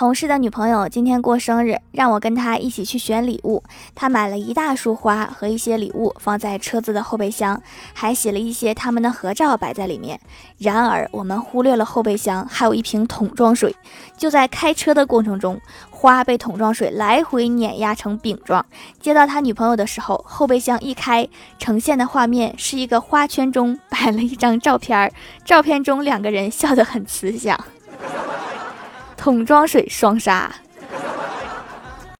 同事的女朋友今天过生日，让我跟他一起去选礼物。他买了一大束花和一些礼物放在车子的后备箱，还洗了一些他们的合照摆在里面。然而，我们忽略了后备箱还有一瓶桶装水。就在开车的过程中，花被桶装水来回碾压成饼状。接到他女朋友的时候，后备箱一开，呈现的画面是一个花圈中摆了一张照片，照片中两个人笑得很慈祥。桶装水双杀。